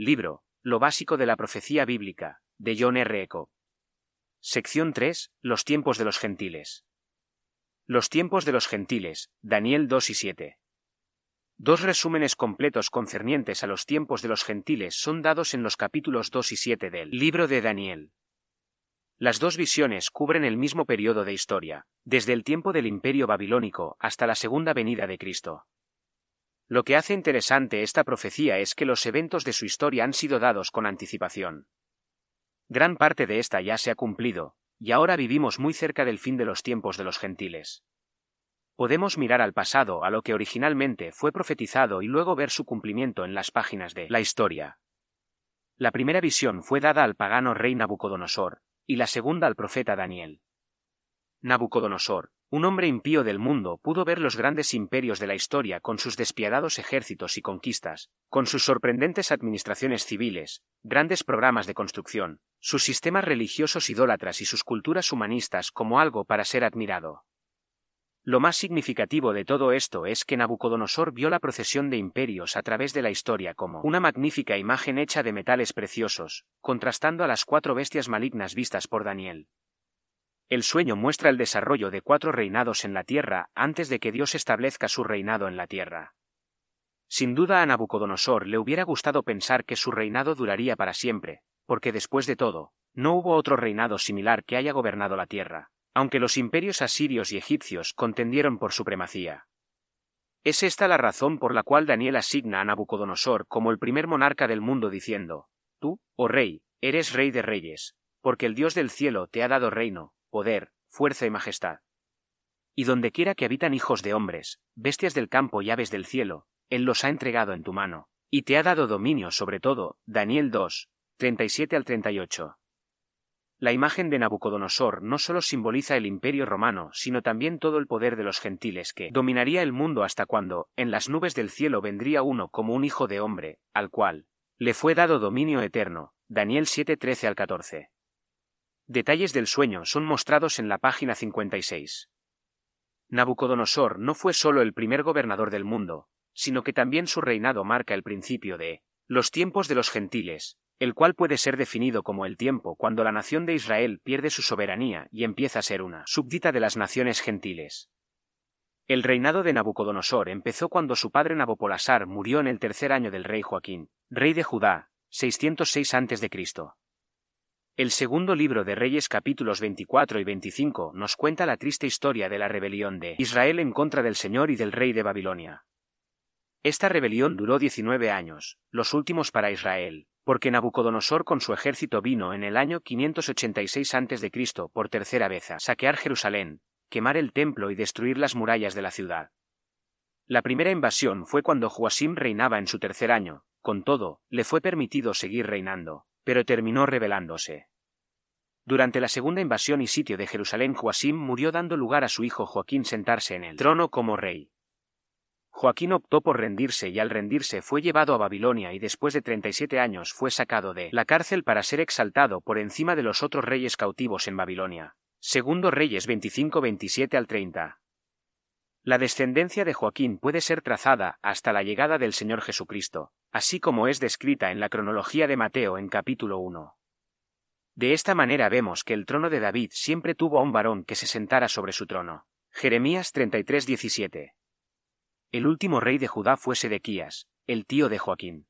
Libro, Lo básico de la profecía bíblica, de John R. Eco. Sección 3. Los tiempos de los gentiles. Los tiempos de los gentiles, Daniel 2 y 7. Dos resúmenes completos concernientes a los tiempos de los gentiles son dados en los capítulos 2 y 7 del libro de Daniel. Las dos visiones cubren el mismo periodo de historia, desde el tiempo del imperio babilónico hasta la segunda venida de Cristo. Lo que hace interesante esta profecía es que los eventos de su historia han sido dados con anticipación. Gran parte de esta ya se ha cumplido, y ahora vivimos muy cerca del fin de los tiempos de los gentiles. Podemos mirar al pasado, a lo que originalmente fue profetizado y luego ver su cumplimiento en las páginas de la historia. La primera visión fue dada al pagano rey Nabucodonosor, y la segunda al profeta Daniel. Nabucodonosor, un hombre impío del mundo, pudo ver los grandes imperios de la historia con sus despiadados ejércitos y conquistas, con sus sorprendentes administraciones civiles, grandes programas de construcción, sus sistemas religiosos idólatras y sus culturas humanistas como algo para ser admirado. Lo más significativo de todo esto es que Nabucodonosor vio la procesión de imperios a través de la historia como una magnífica imagen hecha de metales preciosos, contrastando a las cuatro bestias malignas vistas por Daniel. El sueño muestra el desarrollo de cuatro reinados en la tierra antes de que Dios establezca su reinado en la tierra. Sin duda a Nabucodonosor le hubiera gustado pensar que su reinado duraría para siempre, porque después de todo, no hubo otro reinado similar que haya gobernado la tierra aunque los imperios asirios y egipcios contendieron por supremacía. Es esta la razón por la cual Daniel asigna a Nabucodonosor como el primer monarca del mundo diciendo, Tú, oh rey, eres rey de reyes, porque el Dios del cielo te ha dado reino, poder, fuerza y majestad. Y donde quiera que habitan hijos de hombres, bestias del campo y aves del cielo, Él los ha entregado en tu mano, y te ha dado dominio sobre todo. Daniel 2, 37 al 38. La imagen de Nabucodonosor no solo simboliza el imperio romano, sino también todo el poder de los gentiles que dominaría el mundo hasta cuando, en las nubes del cielo vendría uno como un hijo de hombre, al cual le fue dado dominio eterno. Daniel 7:13 al 14. Detalles del sueño son mostrados en la página 56. Nabucodonosor no fue solo el primer gobernador del mundo, sino que también su reinado marca el principio de los tiempos de los gentiles, el cual puede ser definido como el tiempo cuando la nación de Israel pierde su soberanía y empieza a ser una súbdita de las naciones gentiles. El reinado de Nabucodonosor empezó cuando su padre Nabopolassar murió en el tercer año del rey Joaquín, rey de Judá, 606 a.C. El segundo libro de Reyes capítulos 24 y 25 nos cuenta la triste historia de la rebelión de Israel en contra del Señor y del rey de Babilonia. Esta rebelión duró 19 años, los últimos para Israel, porque Nabucodonosor con su ejército vino en el año 586 a.C. por tercera vez a saquear Jerusalén, quemar el templo y destruir las murallas de la ciudad. La primera invasión fue cuando Joasim reinaba en su tercer año, con todo, le fue permitido seguir reinando, pero terminó rebelándose. Durante la segunda invasión y sitio de Jerusalén, Joasim murió dando lugar a su hijo Joaquín sentarse en el trono como rey. Joaquín optó por rendirse y al rendirse fue llevado a Babilonia y después de 37 años fue sacado de la cárcel para ser exaltado por encima de los otros reyes cautivos en Babilonia. Segundo Reyes 25-27 al 30. La descendencia de Joaquín puede ser trazada hasta la llegada del Señor Jesucristo, así como es descrita en la cronología de Mateo en capítulo 1. De esta manera vemos que el trono de David siempre tuvo a un varón que se sentara sobre su trono. Jeremías 33-17. El último rey de Judá fue Sedequías, el tío de Joaquín.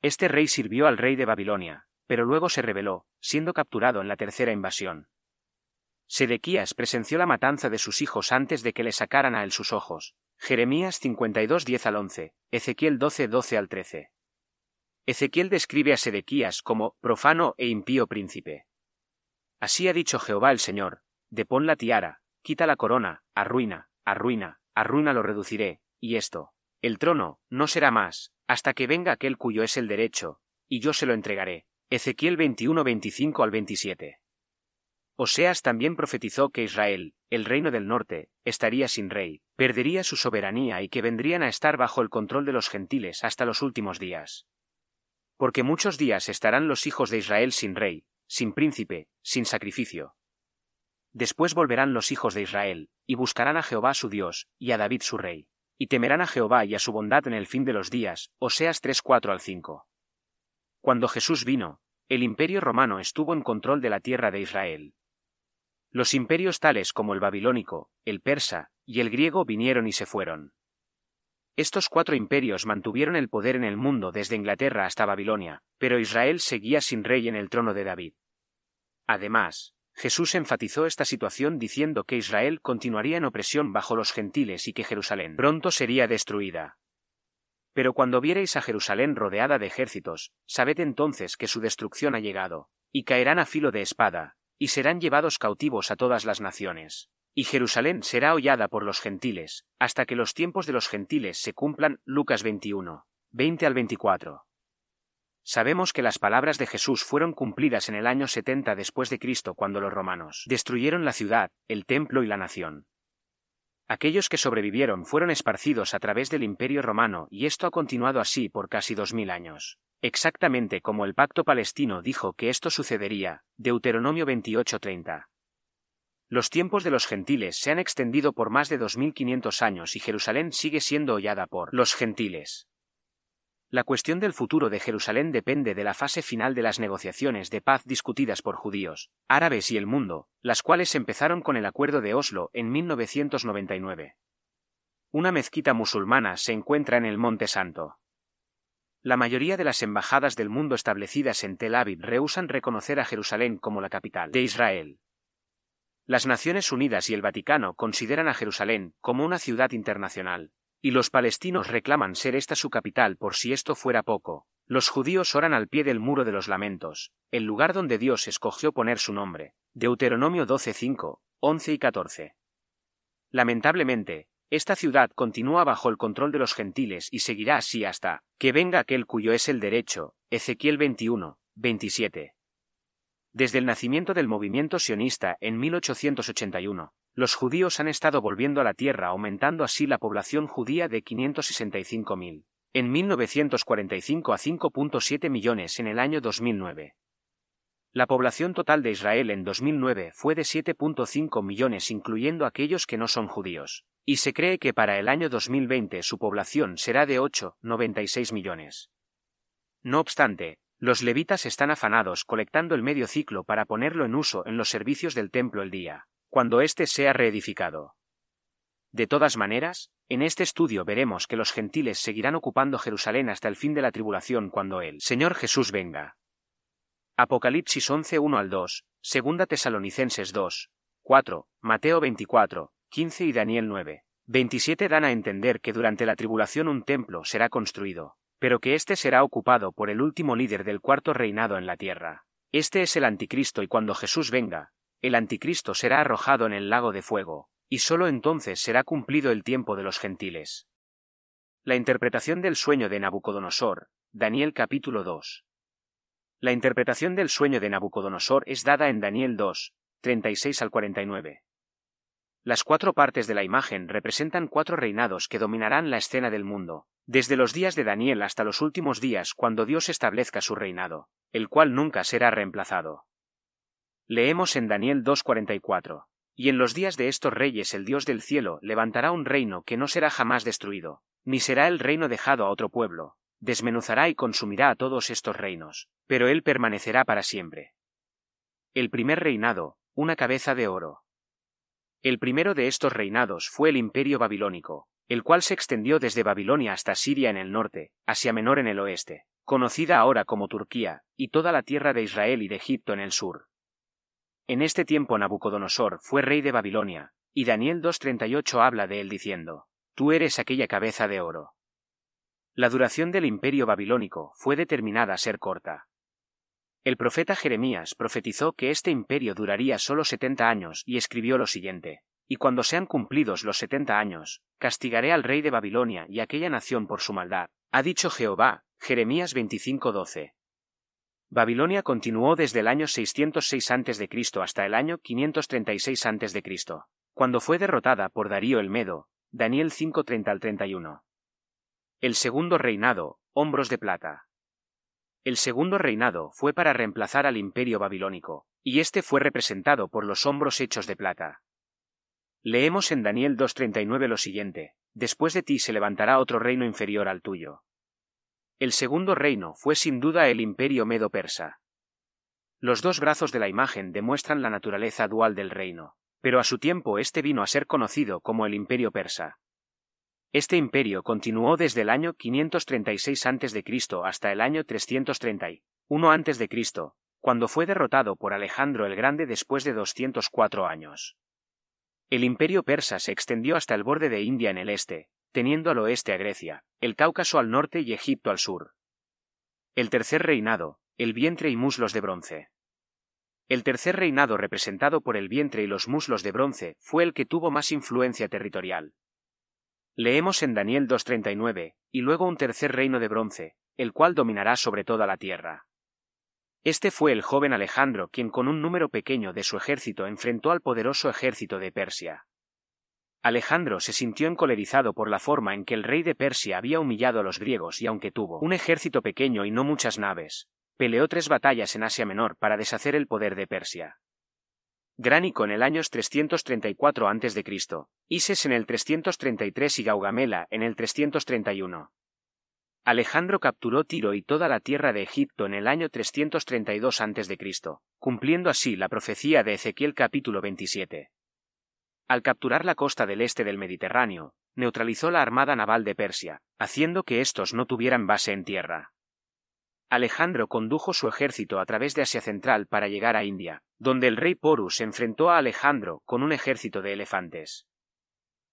Este rey sirvió al rey de Babilonia, pero luego se rebeló, siendo capturado en la tercera invasión. Sedequías presenció la matanza de sus hijos antes de que le sacaran a él sus ojos. Jeremías 52 10 al 11, Ezequiel 12 12 al 13. Ezequiel describe a Sedequías como profano e impío príncipe. Así ha dicho Jehová el Señor, depón la tiara, quita la corona, arruina, arruina, a ruina lo reduciré, y esto, el trono, no será más, hasta que venga aquel cuyo es el derecho, y yo se lo entregaré. Ezequiel 21 25 al 27. Oseas también profetizó que Israel, el reino del norte, estaría sin rey, perdería su soberanía y que vendrían a estar bajo el control de los gentiles hasta los últimos días. Porque muchos días estarán los hijos de Israel sin rey, sin príncipe, sin sacrificio. Después volverán los hijos de Israel, y buscarán a Jehová su Dios, y a David su rey, y temerán a Jehová y a su bondad en el fin de los días. Oseas 3 4 al 5. Cuando Jesús vino, el imperio romano estuvo en control de la tierra de Israel. Los imperios tales como el babilónico, el persa y el griego vinieron y se fueron. Estos cuatro imperios mantuvieron el poder en el mundo desde Inglaterra hasta Babilonia, pero Israel seguía sin rey en el trono de David. Además, Jesús enfatizó esta situación diciendo que Israel continuaría en opresión bajo los gentiles y que Jerusalén pronto sería destruida. Pero cuando viereis a Jerusalén rodeada de ejércitos, sabed entonces que su destrucción ha llegado, y caerán a filo de espada, y serán llevados cautivos a todas las naciones. Y Jerusalén será hollada por los gentiles, hasta que los tiempos de los gentiles se cumplan. Lucas 21, 20 al 24. Sabemos que las palabras de Jesús fueron cumplidas en el año 70 después de Cristo cuando los romanos destruyeron la ciudad, el templo y la nación. Aquellos que sobrevivieron fueron esparcidos a través del imperio romano y esto ha continuado así por casi dos mil años. Exactamente como el pacto palestino dijo que esto sucedería, Deuteronomio 28:30. Los tiempos de los gentiles se han extendido por más de 2500 años y Jerusalén sigue siendo hollada por los gentiles. La cuestión del futuro de Jerusalén depende de la fase final de las negociaciones de paz discutidas por judíos, árabes y el mundo, las cuales empezaron con el Acuerdo de Oslo en 1999. Una mezquita musulmana se encuentra en el Monte Santo. La mayoría de las embajadas del mundo establecidas en Tel Aviv rehusan reconocer a Jerusalén como la capital de Israel. Las Naciones Unidas y el Vaticano consideran a Jerusalén como una ciudad internacional, y los palestinos reclaman ser esta su capital por si esto fuera poco. Los judíos oran al pie del muro de los lamentos, el lugar donde Dios escogió poner su nombre. Deuteronomio 12:5, 11 y 14. Lamentablemente, esta ciudad continúa bajo el control de los gentiles y seguirá así hasta que venga aquel cuyo es el derecho. Ezequiel 21, 27. Desde el nacimiento del movimiento sionista en 1881, los judíos han estado volviendo a la tierra aumentando así la población judía de 565.000. En 1945 a 5.7 millones en el año 2009. La población total de Israel en 2009 fue de 7.5 millones incluyendo aquellos que no son judíos, y se cree que para el año 2020 su población será de 8,96 millones. No obstante, los levitas están afanados colectando el medio ciclo para ponerlo en uso en los servicios del templo el día, cuando éste sea reedificado. De todas maneras, en este estudio veremos que los gentiles seguirán ocupando Jerusalén hasta el fin de la tribulación cuando el Señor Jesús venga. Apocalipsis 11 1 al 2, Segunda Tesalonicenses 2, 4, Mateo 24, 15 y Daniel 9, 27 dan a entender que durante la tribulación un templo será construido, pero que éste será ocupado por el último líder del cuarto reinado en la tierra. Este es el anticristo y cuando Jesús venga, el anticristo será arrojado en el lago de fuego, y sólo entonces será cumplido el tiempo de los gentiles. La interpretación del sueño de Nabucodonosor, Daniel capítulo 2. La interpretación del sueño de Nabucodonosor es dada en Daniel 2, 36 al 49. Las cuatro partes de la imagen representan cuatro reinados que dominarán la escena del mundo, desde los días de Daniel hasta los últimos días cuando Dios establezca su reinado, el cual nunca será reemplazado. Leemos en Daniel 2.44. Y en los días de estos reyes el Dios del cielo levantará un reino que no será jamás destruido, ni será el reino dejado a otro pueblo, desmenuzará y consumirá a todos estos reinos, pero él permanecerá para siempre. El primer reinado, una cabeza de oro. El primero de estos reinados fue el imperio babilónico, el cual se extendió desde Babilonia hasta Siria en el norte, Asia Menor en el oeste, conocida ahora como Turquía, y toda la tierra de Israel y de Egipto en el sur. En este tiempo Nabucodonosor fue rey de Babilonia, y Daniel 2.38 habla de él diciendo, Tú eres aquella cabeza de oro. La duración del imperio babilónico fue determinada a ser corta, el profeta Jeremías profetizó que este imperio duraría solo setenta años y escribió lo siguiente. Y cuando sean cumplidos los setenta años, castigaré al rey de Babilonia y aquella nación por su maldad. Ha dicho Jehová, Jeremías 25:12. Babilonia continuó desde el año 606 a.C. hasta el año 536 a.C., cuando fue derrotada por Darío el Medo, Daniel 5:30 al 31. El segundo reinado, hombros de plata. El segundo reinado fue para reemplazar al imperio babilónico, y este fue representado por los hombros hechos de plata. Leemos en Daniel 2.39 lo siguiente, Después de ti se levantará otro reino inferior al tuyo. El segundo reino fue sin duda el imperio medo-persa. Los dos brazos de la imagen demuestran la naturaleza dual del reino, pero a su tiempo este vino a ser conocido como el imperio persa. Este imperio continuó desde el año 536 a.C. hasta el año 331 a.C., cuando fue derrotado por Alejandro el Grande después de 204 años. El imperio persa se extendió hasta el borde de India en el este, teniendo al oeste a Grecia, el Cáucaso al norte y Egipto al sur. El tercer reinado, el vientre y muslos de bronce. El tercer reinado representado por el vientre y los muslos de bronce fue el que tuvo más influencia territorial. Leemos en Daniel 2.39, y luego un tercer reino de bronce, el cual dominará sobre toda la tierra. Este fue el joven Alejandro quien con un número pequeño de su ejército enfrentó al poderoso ejército de Persia. Alejandro se sintió encolerizado por la forma en que el rey de Persia había humillado a los griegos y aunque tuvo un ejército pequeño y no muchas naves, peleó tres batallas en Asia Menor para deshacer el poder de Persia. Gránico en el año 334 a.C., Ises en el 333 y Gaugamela en el 331. Alejandro capturó Tiro y toda la tierra de Egipto en el año 332 a.C., cumpliendo así la profecía de Ezequiel capítulo 27. Al capturar la costa del este del Mediterráneo, neutralizó la armada naval de Persia, haciendo que éstos no tuvieran base en tierra. Alejandro condujo su ejército a través de Asia Central para llegar a India, donde el rey Porus enfrentó a Alejandro con un ejército de elefantes.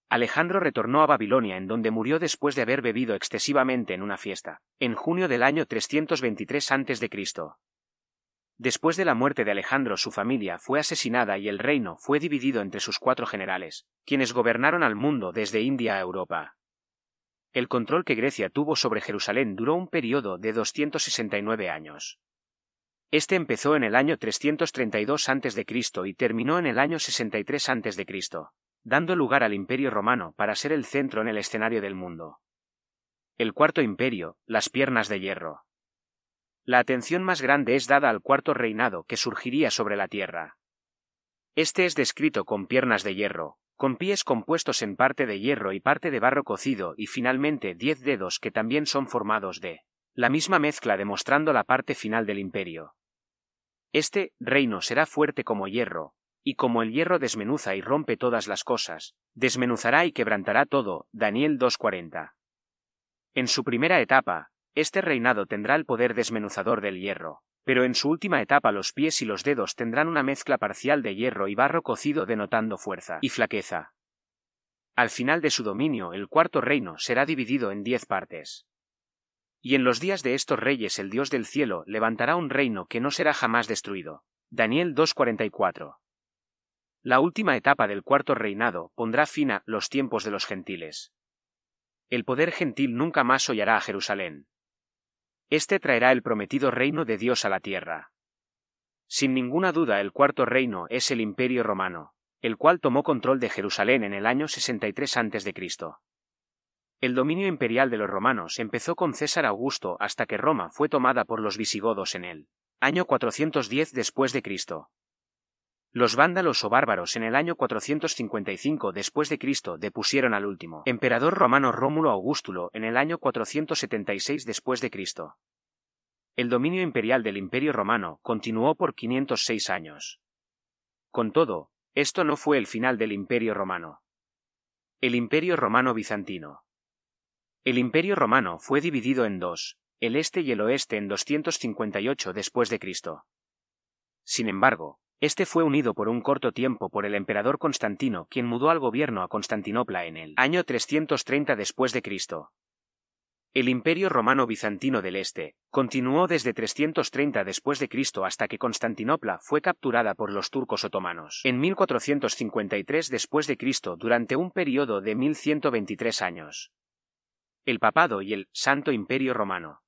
Alejandro retornó a Babilonia en donde murió después de haber bebido excesivamente en una fiesta, en junio del año 323 a.C. Después de la muerte de Alejandro su familia fue asesinada y el reino fue dividido entre sus cuatro generales, quienes gobernaron al mundo desde India a Europa. El control que Grecia tuvo sobre Jerusalén duró un periodo de 269 años. Este empezó en el año 332 a.C. y terminó en el año 63 a.C., dando lugar al Imperio romano para ser el centro en el escenario del mundo. El cuarto imperio, las piernas de hierro. La atención más grande es dada al cuarto reinado que surgiría sobre la tierra. Este es descrito con piernas de hierro, con pies compuestos en parte de hierro y parte de barro cocido y finalmente diez dedos que también son formados de la misma mezcla demostrando la parte final del imperio. Este reino será fuerte como hierro, y como el hierro desmenuza y rompe todas las cosas, desmenuzará y quebrantará todo. Daniel 2.40. En su primera etapa, este reinado tendrá el poder desmenuzador del hierro, pero en su última etapa los pies y los dedos tendrán una mezcla parcial de hierro y barro cocido denotando fuerza y flaqueza. Al final de su dominio el cuarto reino será dividido en diez partes. Y en los días de estos reyes el Dios del cielo levantará un reino que no será jamás destruido. Daniel 2.44. La última etapa del cuarto reinado pondrá fin a los tiempos de los gentiles. El poder gentil nunca más hollará a Jerusalén. Este traerá el prometido reino de Dios a la tierra. Sin ninguna duda el cuarto reino es el Imperio romano, el cual tomó control de Jerusalén en el año 63 a.C. El dominio imperial de los romanos empezó con César Augusto hasta que Roma fue tomada por los visigodos en el año 410 después de Cristo. Los vándalos o bárbaros en el año 455 después de Cristo depusieron al último emperador romano Rómulo Augustulo en el año 476 después de Cristo. El dominio imperial del Imperio romano continuó por 506 años. Con todo, esto no fue el final del Imperio romano. El Imperio romano bizantino. El Imperio romano fue dividido en dos, el este y el oeste en 258 después de Cristo. Sin embargo, este fue unido por un corto tiempo por el emperador Constantino, quien mudó al gobierno a Constantinopla en el año 330 después de Cristo. El Imperio Romano Bizantino del Este continuó desde 330 después de Cristo hasta que Constantinopla fue capturada por los turcos otomanos en 1453 después de Cristo durante un periodo de 1123 años. El papado y el Santo Imperio Romano.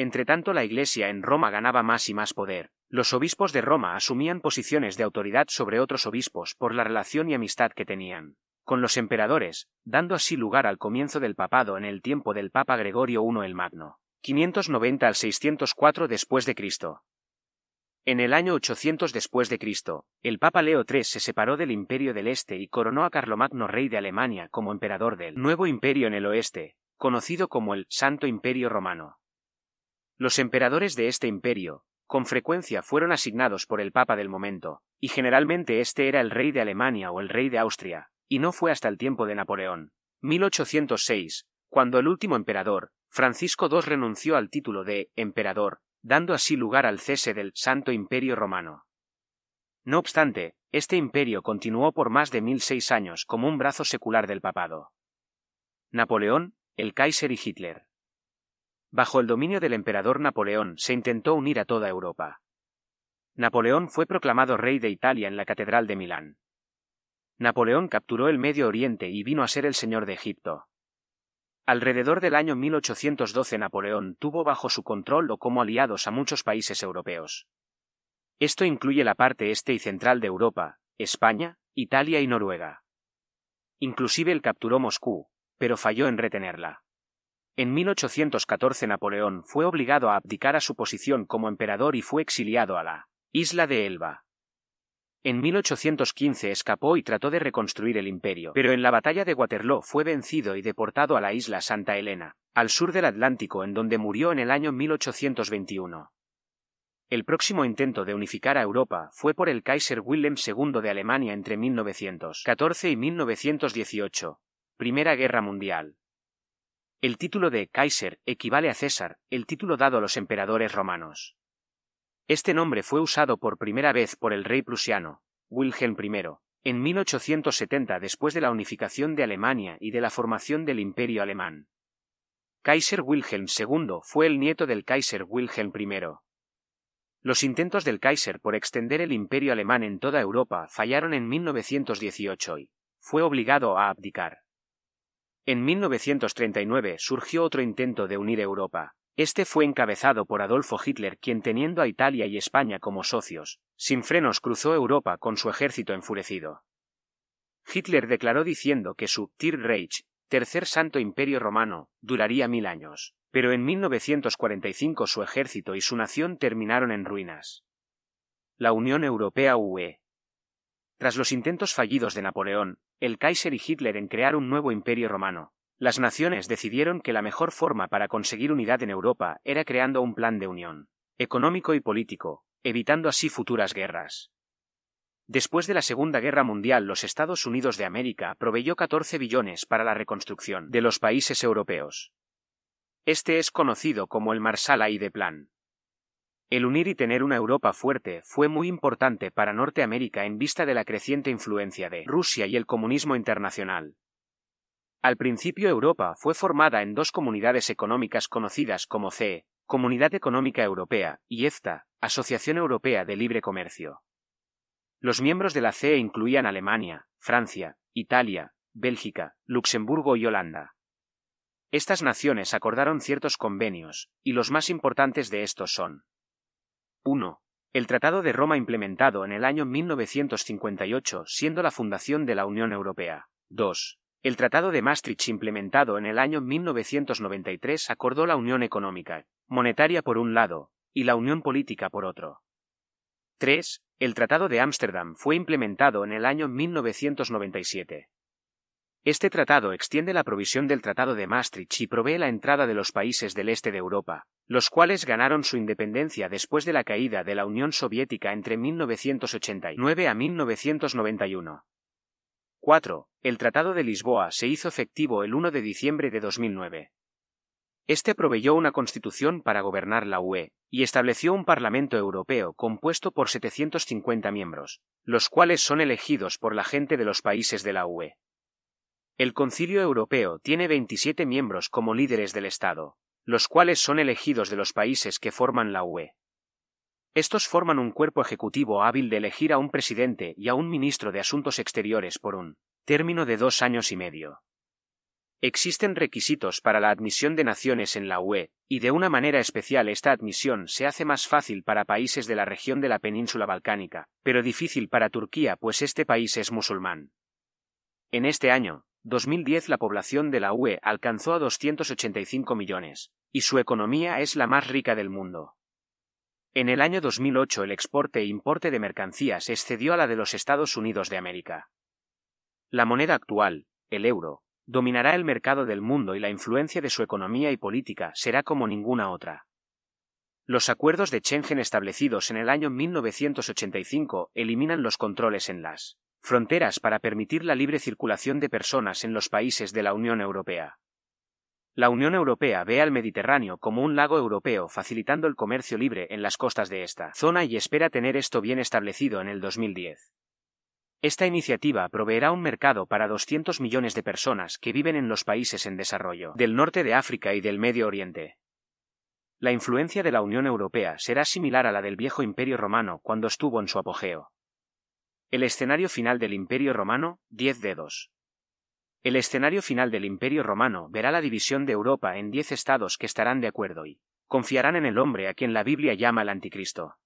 Entretanto la Iglesia en Roma ganaba más y más poder, los obispos de Roma asumían posiciones de autoridad sobre otros obispos por la relación y amistad que tenían con los emperadores, dando así lugar al comienzo del papado en el tiempo del Papa Gregorio I el Magno, 590 al 604 después de Cristo. En el año 800 después de Cristo, el Papa Leo III se separó del Imperio del Este y coronó a Carlomagno rey de Alemania como emperador del nuevo imperio en el oeste, conocido como el Santo Imperio Romano. Los emperadores de este imperio, con frecuencia fueron asignados por el Papa del momento, y generalmente este era el rey de Alemania o el rey de Austria, y no fue hasta el tiempo de Napoleón, 1806, cuando el último emperador, Francisco II renunció al título de emperador, dando así lugar al cese del Santo Imperio Romano. No obstante, este imperio continuó por más de mil seis años como un brazo secular del papado. Napoleón, el Kaiser y Hitler. Bajo el dominio del emperador Napoleón se intentó unir a toda Europa. Napoleón fue proclamado rey de Italia en la Catedral de Milán. Napoleón capturó el Medio Oriente y vino a ser el señor de Egipto. Alrededor del año 1812 Napoleón tuvo bajo su control o como aliados a muchos países europeos. Esto incluye la parte este y central de Europa, España, Italia y Noruega. Inclusive él capturó Moscú, pero falló en retenerla. En 1814 Napoleón fue obligado a abdicar a su posición como emperador y fue exiliado a la isla de Elba. En 1815 escapó y trató de reconstruir el imperio, pero en la batalla de Waterloo fue vencido y deportado a la isla Santa Elena, al sur del Atlántico en donde murió en el año 1821. El próximo intento de unificar a Europa fue por el Kaiser Wilhelm II de Alemania entre 1914 y 1918, Primera Guerra Mundial. El título de Kaiser equivale a César, el título dado a los emperadores romanos. Este nombre fue usado por primera vez por el rey prusiano, Wilhelm I, en 1870 después de la unificación de Alemania y de la formación del Imperio alemán. Kaiser Wilhelm II fue el nieto del Kaiser Wilhelm I. Los intentos del Kaiser por extender el imperio alemán en toda Europa fallaron en 1918 y fue obligado a abdicar. En 1939 surgió otro intento de unir Europa. Este fue encabezado por Adolfo Hitler, quien teniendo a Italia y España como socios, sin frenos cruzó Europa con su ejército enfurecido. Hitler declaró diciendo que su Tir Reich, tercer santo imperio romano, duraría mil años pero en 1945 su ejército y su nación terminaron en ruinas. La Unión Europea UE. Tras los intentos fallidos de Napoleón, el Kaiser y Hitler en crear un nuevo imperio romano, las naciones decidieron que la mejor forma para conseguir unidad en Europa era creando un plan de unión, económico y político, evitando así futuras guerras. Después de la Segunda Guerra Mundial, los Estados Unidos de América proveyó 14 billones para la reconstrucción de los países europeos. Este es conocido como el Marshall de Plan. El unir y tener una Europa fuerte fue muy importante para Norteamérica en vista de la creciente influencia de Rusia y el comunismo internacional. Al principio Europa fue formada en dos comunidades económicas conocidas como CE, Comunidad Económica Europea, y EFTA, Asociación Europea de Libre Comercio. Los miembros de la CE incluían Alemania, Francia, Italia, Bélgica, Luxemburgo y Holanda. Estas naciones acordaron ciertos convenios, y los más importantes de estos son 1. El Tratado de Roma implementado en el año 1958, siendo la fundación de la Unión Europea. 2. El Tratado de Maastricht implementado en el año 1993 acordó la Unión Económica, Monetaria por un lado, y la Unión Política por otro. 3. El Tratado de Ámsterdam fue implementado en el año 1997. Este tratado extiende la provisión del Tratado de Maastricht y provee la entrada de los países del este de Europa, los cuales ganaron su independencia después de la caída de la Unión Soviética entre 1989 a 1991. 4. El Tratado de Lisboa se hizo efectivo el 1 de diciembre de 2009. Este proveyó una constitución para gobernar la UE, y estableció un Parlamento Europeo compuesto por 750 miembros, los cuales son elegidos por la gente de los países de la UE. El Concilio Europeo tiene 27 miembros como líderes del Estado, los cuales son elegidos de los países que forman la UE. Estos forman un cuerpo ejecutivo hábil de elegir a un presidente y a un ministro de Asuntos Exteriores por un término de dos años y medio. Existen requisitos para la admisión de naciones en la UE, y de una manera especial esta admisión se hace más fácil para países de la región de la península balcánica, pero difícil para Turquía pues este país es musulmán. En este año, 2010 la población de la UE alcanzó a 285 millones, y su economía es la más rica del mundo. En el año 2008 el exporte e importe de mercancías excedió a la de los Estados Unidos de América. La moneda actual, el euro, dominará el mercado del mundo y la influencia de su economía y política será como ninguna otra. Los acuerdos de Schengen establecidos en el año 1985 eliminan los controles en las fronteras para permitir la libre circulación de personas en los países de la Unión Europea. La Unión Europea ve al Mediterráneo como un lago europeo facilitando el comercio libre en las costas de esta zona y espera tener esto bien establecido en el 2010. Esta iniciativa proveerá un mercado para 200 millones de personas que viven en los países en desarrollo del norte de África y del Medio Oriente. La influencia de la Unión Europea será similar a la del viejo Imperio Romano cuando estuvo en su apogeo. El escenario final del Imperio Romano, 10 dedos. El escenario final del Imperio Romano verá la división de Europa en diez estados que estarán de acuerdo y confiarán en el hombre a quien la Biblia llama el Anticristo.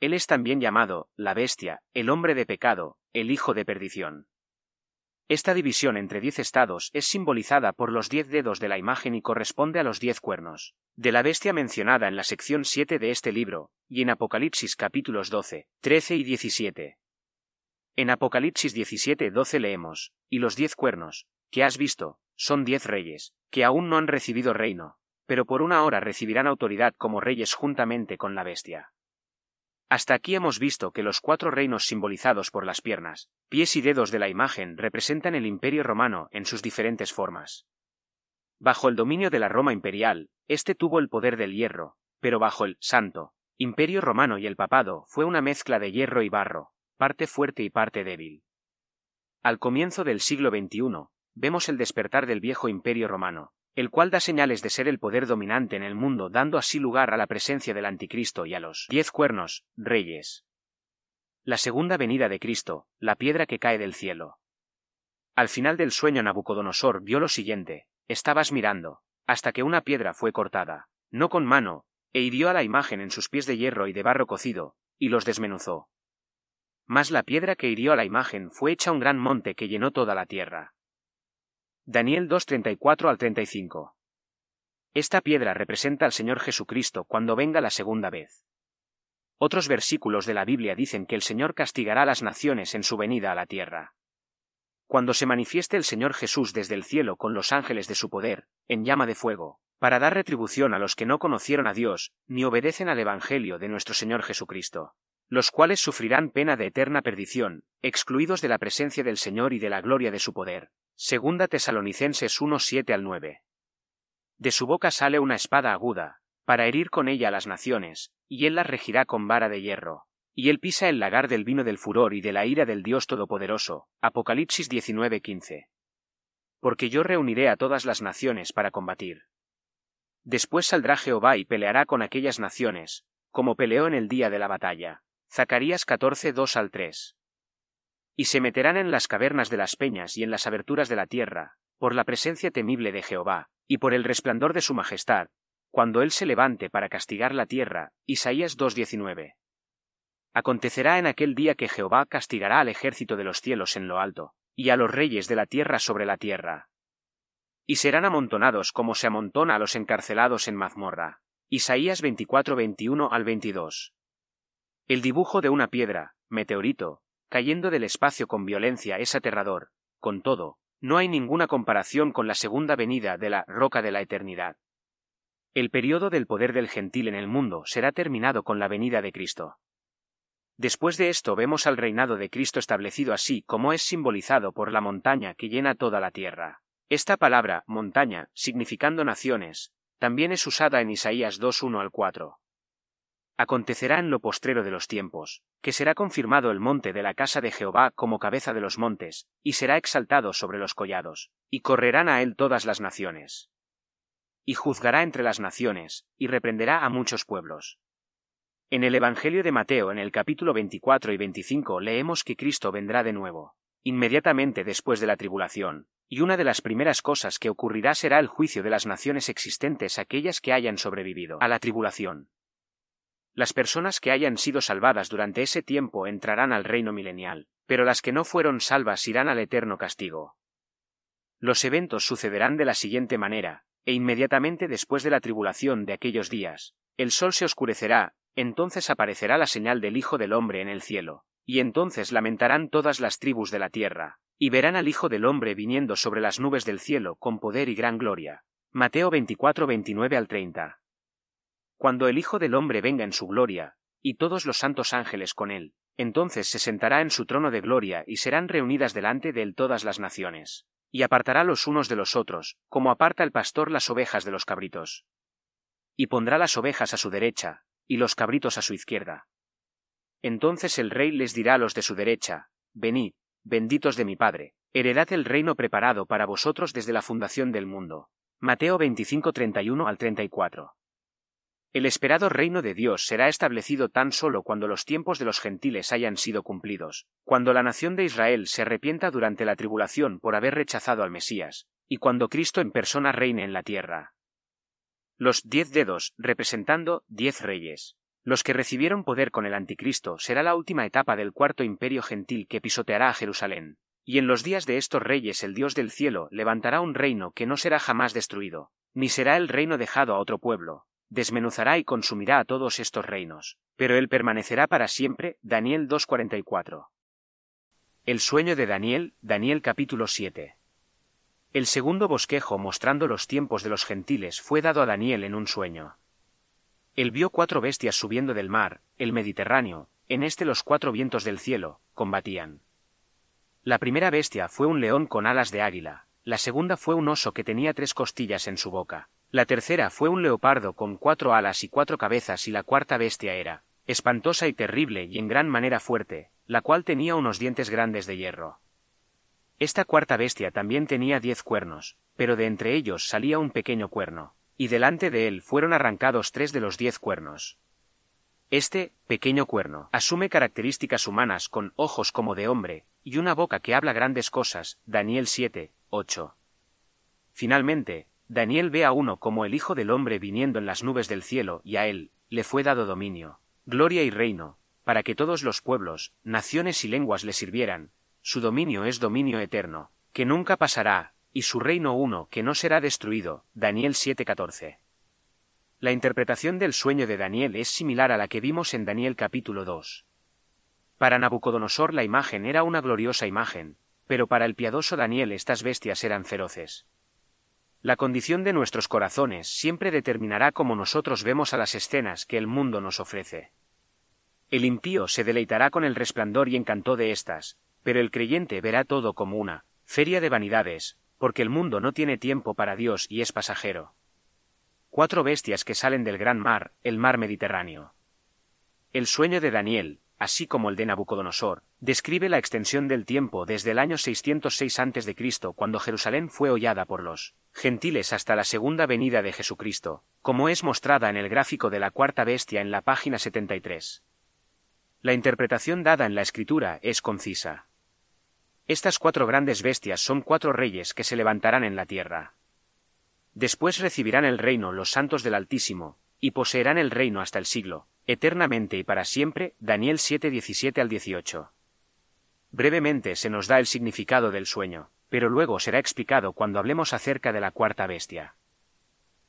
Él es también llamado la bestia, el hombre de pecado, el hijo de perdición. Esta división entre diez estados es simbolizada por los diez dedos de la imagen y corresponde a los diez cuernos de la bestia mencionada en la sección 7 de este libro, y en Apocalipsis capítulos 12, 13 y 17. En Apocalipsis 17, 12 leemos, y los diez cuernos, que has visto, son diez reyes, que aún no han recibido reino, pero por una hora recibirán autoridad como reyes juntamente con la bestia. Hasta aquí hemos visto que los cuatro reinos simbolizados por las piernas, pies y dedos de la imagen representan el imperio romano en sus diferentes formas. Bajo el dominio de la Roma imperial, éste tuvo el poder del hierro, pero bajo el santo imperio romano y el papado fue una mezcla de hierro y barro, parte fuerte y parte débil. Al comienzo del siglo XXI, vemos el despertar del viejo imperio romano, el cual da señales de ser el poder dominante en el mundo, dando así lugar a la presencia del anticristo y a los diez cuernos, reyes. La segunda venida de Cristo, la piedra que cae del cielo. Al final del sueño Nabucodonosor vio lo siguiente, estabas mirando, hasta que una piedra fue cortada, no con mano, e hirió a la imagen en sus pies de hierro y de barro cocido, y los desmenuzó. Mas la piedra que hirió a la imagen fue hecha un gran monte que llenó toda la tierra. Daniel 2.34 al 35. Esta piedra representa al Señor Jesucristo cuando venga la segunda vez. Otros versículos de la Biblia dicen que el Señor castigará a las naciones en su venida a la tierra. Cuando se manifieste el Señor Jesús desde el cielo con los ángeles de su poder, en llama de fuego, para dar retribución a los que no conocieron a Dios, ni obedecen al Evangelio de nuestro Señor Jesucristo, los cuales sufrirán pena de eterna perdición, excluidos de la presencia del Señor y de la gloria de su poder, Segunda Tesalonicenses 1 7 al 9. De su boca sale una espada aguda, para herir con ella a las naciones, y él las regirá con vara de hierro. Y él pisa el lagar del vino del furor y de la ira del Dios Todopoderoso. Apocalipsis 19:15. Porque yo reuniré a todas las naciones para combatir. Después saldrá Jehová y peleará con aquellas naciones, como peleó en el día de la batalla. Zacarías 14 2 al 3 y se meterán en las cavernas de las peñas y en las aberturas de la tierra, por la presencia temible de Jehová, y por el resplandor de su majestad, cuando él se levante para castigar la tierra. Isaías 2.19. Acontecerá en aquel día que Jehová castigará al ejército de los cielos en lo alto, y a los reyes de la tierra sobre la tierra. Y serán amontonados como se amontona a los encarcelados en mazmorra. Isaías 24.21 al 22. El dibujo de una piedra, meteorito, cayendo del espacio con violencia es aterrador. Con todo, no hay ninguna comparación con la segunda venida de la roca de la eternidad. El periodo del poder del gentil en el mundo será terminado con la venida de Cristo. Después de esto vemos al reinado de Cristo establecido así como es simbolizado por la montaña que llena toda la tierra. Esta palabra, montaña, significando naciones, también es usada en Isaías 2.1 al 4. Acontecerá en lo postrero de los tiempos, que será confirmado el monte de la casa de Jehová como cabeza de los montes, y será exaltado sobre los collados, y correrán a él todas las naciones. Y juzgará entre las naciones, y reprenderá a muchos pueblos. En el Evangelio de Mateo, en el capítulo 24 y 25, leemos que Cristo vendrá de nuevo, inmediatamente después de la tribulación, y una de las primeras cosas que ocurrirá será el juicio de las naciones existentes aquellas que hayan sobrevivido a la tribulación. Las personas que hayan sido salvadas durante ese tiempo entrarán al reino milenial, pero las que no fueron salvas irán al eterno castigo. Los eventos sucederán de la siguiente manera, e inmediatamente después de la tribulación de aquellos días, el sol se oscurecerá, entonces aparecerá la señal del Hijo del Hombre en el cielo, y entonces lamentarán todas las tribus de la tierra, Y verán al Hijo del Hombre viniendo sobre las nubes del cielo con poder y gran gloria. Mateo 24, 29 al 30. Cuando el Hijo del Hombre venga en su gloria, y todos los santos ángeles con él, entonces se sentará en su trono de gloria y serán reunidas delante de él todas las naciones. Y apartará los unos de los otros, como aparta el pastor las ovejas de los cabritos. Y pondrá las ovejas a su derecha, y los cabritos a su izquierda. Entonces el rey les dirá a los de su derecha, Venid, benditos de mi Padre, heredad el reino preparado para vosotros desde la fundación del mundo. Mateo 25, 31 al 34. El esperado reino de Dios será establecido tan solo cuando los tiempos de los gentiles hayan sido cumplidos, cuando la nación de Israel se arrepienta durante la tribulación por haber rechazado al Mesías, y cuando Cristo en persona reine en la tierra. Los diez dedos, representando diez reyes. Los que recibieron poder con el anticristo será la última etapa del cuarto imperio gentil que pisoteará a Jerusalén. Y en los días de estos reyes el Dios del cielo levantará un reino que no será jamás destruido, ni será el reino dejado a otro pueblo, desmenuzará y consumirá a todos estos reinos, pero él permanecerá para siempre. Daniel 2.44. El sueño de Daniel, Daniel capítulo 7. El segundo bosquejo mostrando los tiempos de los gentiles fue dado a Daniel en un sueño. Él vio cuatro bestias subiendo del mar, el Mediterráneo, en este los cuatro vientos del cielo, combatían. La primera bestia fue un león con alas de águila, la segunda fue un oso que tenía tres costillas en su boca, la tercera fue un leopardo con cuatro alas y cuatro cabezas y la cuarta bestia era, espantosa y terrible y en gran manera fuerte, la cual tenía unos dientes grandes de hierro. Esta cuarta bestia también tenía diez cuernos, pero de entre ellos salía un pequeño cuerno, y delante de él fueron arrancados tres de los diez cuernos. Este, pequeño cuerno, asume características humanas con ojos como de hombre, y una boca que habla grandes cosas, Daniel 7, 8. Finalmente, Daniel ve a uno como el Hijo del Hombre viniendo en las nubes del cielo, y a él le fue dado dominio, gloria y reino, para que todos los pueblos, naciones y lenguas le sirvieran. Su dominio es dominio eterno, que nunca pasará, y su reino uno que no será destruido. Daniel 7:14. La interpretación del sueño de Daniel es similar a la que vimos en Daniel capítulo 2. Para Nabucodonosor la imagen era una gloriosa imagen, pero para el piadoso Daniel estas bestias eran feroces. La condición de nuestros corazones siempre determinará cómo nosotros vemos a las escenas que el mundo nos ofrece. El impío se deleitará con el resplandor y encanto de éstas, pero el creyente verá todo como una feria de vanidades, porque el mundo no tiene tiempo para Dios y es pasajero. Cuatro bestias que salen del gran mar, el mar Mediterráneo. El sueño de Daniel, así como el de Nabucodonosor, describe la extensión del tiempo desde el año 606 a.C., cuando Jerusalén fue hollada por los gentiles hasta la segunda venida de Jesucristo, como es mostrada en el gráfico de la cuarta bestia en la página 73. La interpretación dada en la escritura es concisa. Estas cuatro grandes bestias son cuatro reyes que se levantarán en la tierra. Después recibirán el reino los santos del Altísimo, y poseerán el reino hasta el siglo, eternamente y para siempre, Daniel 7, 17 al 18. Brevemente se nos da el significado del sueño, pero luego será explicado cuando hablemos acerca de la cuarta bestia.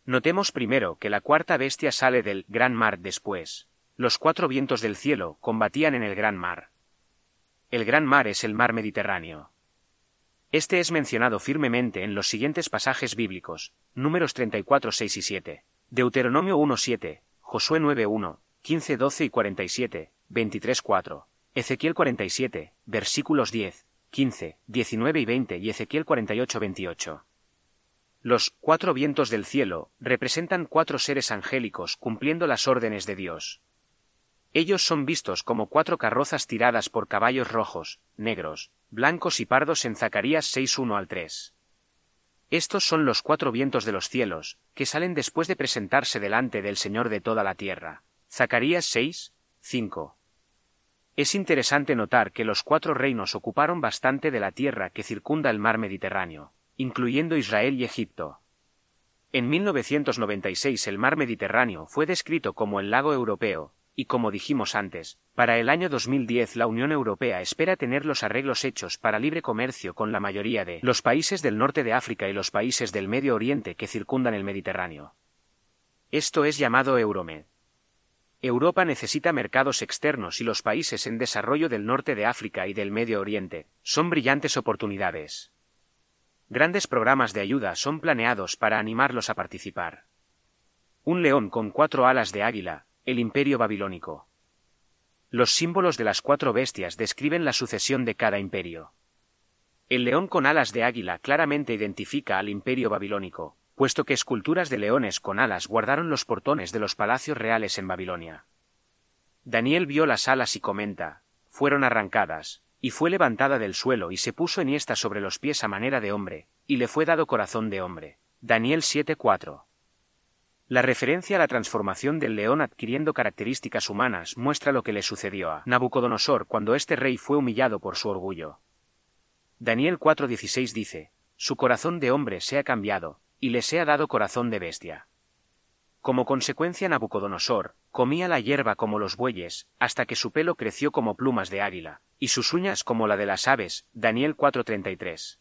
Notemos primero que la cuarta bestia sale del gran mar después. Los cuatro vientos del cielo combatían en el gran mar. El gran mar es el mar Mediterráneo. Este es mencionado firmemente en los siguientes pasajes bíblicos, números 34, 6 y 7, Deuteronomio 1, 7, Josué 9, 1, 15, 12 y 47, 23, 4, Ezequiel 47, versículos 10, 15, 19 y 20 y Ezequiel 48, 28. Los cuatro vientos del cielo representan cuatro seres angélicos cumpliendo las órdenes de Dios. Ellos son vistos como cuatro carrozas tiradas por caballos rojos, negros, blancos y pardos en Zacarías 6, 1 al 3. Estos son los cuatro vientos de los cielos, que salen después de presentarse delante del Señor de toda la tierra. Zacarías 6, 5. Es interesante notar que los cuatro reinos ocuparon bastante de la tierra que circunda el mar Mediterráneo, incluyendo Israel y Egipto. En 1996 el mar Mediterráneo fue descrito como el lago europeo, y como dijimos antes, para el año 2010 la Unión Europea espera tener los arreglos hechos para libre comercio con la mayoría de los países del norte de África y los países del Medio Oriente que circundan el Mediterráneo. Esto es llamado Euromed. Europa necesita mercados externos y los países en desarrollo del norte de África y del Medio Oriente son brillantes oportunidades. Grandes programas de ayuda son planeados para animarlos a participar. Un león con cuatro alas de águila, el imperio babilónico. Los símbolos de las cuatro bestias describen la sucesión de cada imperio. El león con alas de águila claramente identifica al imperio babilónico, puesto que esculturas de leones con alas guardaron los portones de los palacios reales en Babilonia. Daniel vio las alas y comenta, fueron arrancadas, y fue levantada del suelo y se puso enhiesta sobre los pies a manera de hombre, y le fue dado corazón de hombre. Daniel 7:4. La referencia a la transformación del león adquiriendo características humanas muestra lo que le sucedió a Nabucodonosor cuando este rey fue humillado por su orgullo. Daniel 4:16 dice, Su corazón de hombre se ha cambiado, y les ha dado corazón de bestia. Como consecuencia Nabucodonosor, comía la hierba como los bueyes, hasta que su pelo creció como plumas de águila, y sus uñas como la de las aves, Daniel 4:33.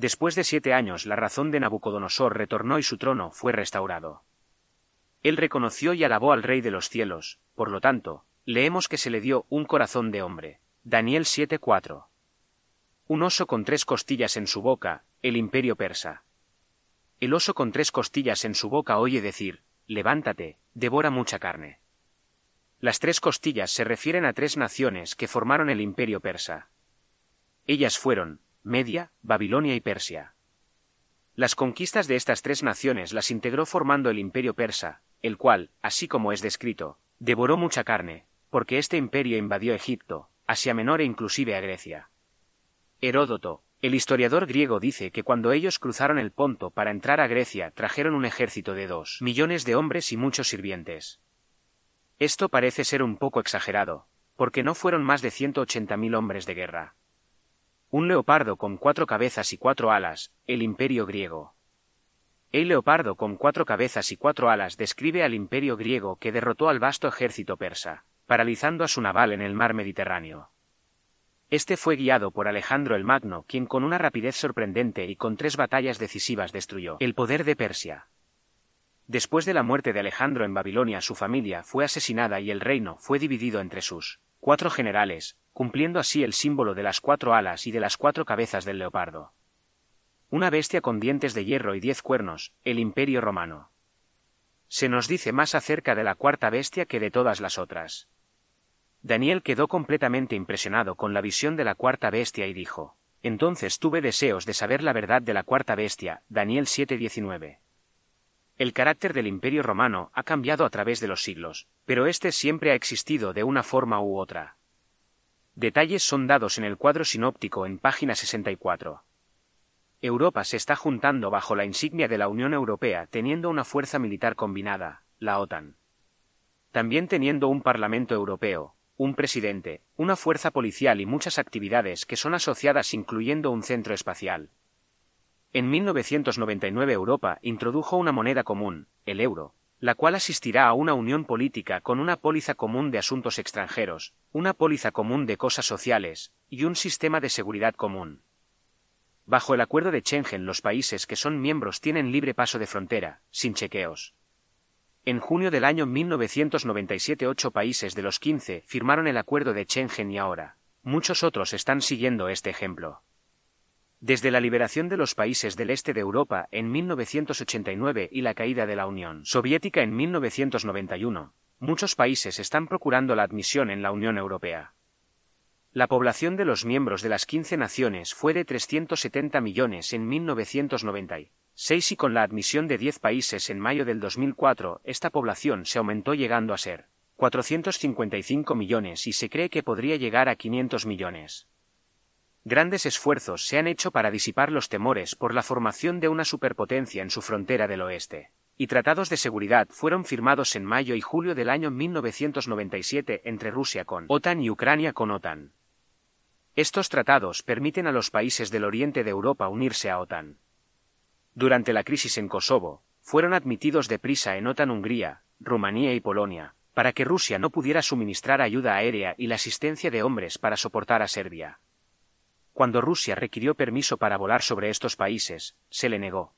Después de siete años la razón de Nabucodonosor retornó y su trono fue restaurado. Él reconoció y alabó al Rey de los cielos, por lo tanto, leemos que se le dio un corazón de hombre. Daniel 7:4. Un oso con tres costillas en su boca, el imperio persa. El oso con tres costillas en su boca oye decir, levántate, devora mucha carne. Las tres costillas se refieren a tres naciones que formaron el imperio persa. Ellas fueron, Media, Babilonia y Persia. Las conquistas de estas tres naciones las integró formando el imperio persa, el cual, así como es descrito, devoró mucha carne, porque este imperio invadió Egipto, Asia Menor e inclusive a Grecia. Heródoto, el historiador griego dice que cuando ellos cruzaron el Ponto para entrar a Grecia trajeron un ejército de dos millones de hombres y muchos sirvientes. Esto parece ser un poco exagerado, porque no fueron más de ciento ochenta mil hombres de guerra. Un leopardo con cuatro cabezas y cuatro alas, el imperio griego. El leopardo con cuatro cabezas y cuatro alas describe al imperio griego que derrotó al vasto ejército persa, paralizando a su naval en el mar Mediterráneo. Este fue guiado por Alejandro el Magno, quien con una rapidez sorprendente y con tres batallas decisivas destruyó el poder de Persia. Después de la muerte de Alejandro en Babilonia, su familia fue asesinada y el reino fue dividido entre sus cuatro generales, cumpliendo así el símbolo de las cuatro alas y de las cuatro cabezas del leopardo. Una bestia con dientes de hierro y diez cuernos, el imperio romano. Se nos dice más acerca de la cuarta bestia que de todas las otras. Daniel quedó completamente impresionado con la visión de la cuarta bestia y dijo, Entonces tuve deseos de saber la verdad de la cuarta bestia, Daniel 7:19. El carácter del imperio romano ha cambiado a través de los siglos, pero éste siempre ha existido de una forma u otra. Detalles son dados en el cuadro sinóptico en página 64. Europa se está juntando bajo la insignia de la Unión Europea teniendo una fuerza militar combinada, la OTAN. También teniendo un Parlamento Europeo, un presidente, una fuerza policial y muchas actividades que son asociadas incluyendo un centro espacial. En 1999 Europa introdujo una moneda común, el euro, la cual asistirá a una unión política con una póliza común de asuntos extranjeros, una póliza común de cosas sociales, y un sistema de seguridad común. Bajo el acuerdo de Schengen los países que son miembros tienen libre paso de frontera, sin chequeos. En junio del año 1997 ocho países de los 15 firmaron el acuerdo de Schengen y ahora, muchos otros están siguiendo este ejemplo. Desde la liberación de los países del este de Europa en 1989 y la caída de la Unión Soviética en 1991, muchos países están procurando la admisión en la Unión Europea. La población de los miembros de las 15 naciones fue de 370 millones en 1990 6 y con la admisión de 10 países en mayo del 2004, esta población se aumentó llegando a ser 455 millones y se cree que podría llegar a 500 millones. Grandes esfuerzos se han hecho para disipar los temores por la formación de una superpotencia en su frontera del oeste, y tratados de seguridad fueron firmados en mayo y julio del año 1997 entre Rusia con OTAN y Ucrania con OTAN. Estos tratados permiten a los países del oriente de Europa unirse a OTAN. Durante la crisis en Kosovo, fueron admitidos deprisa en OTAN Hungría, Rumanía y Polonia, para que Rusia no pudiera suministrar ayuda aérea y la asistencia de hombres para soportar a Serbia. Cuando Rusia requirió permiso para volar sobre estos países, se le negó.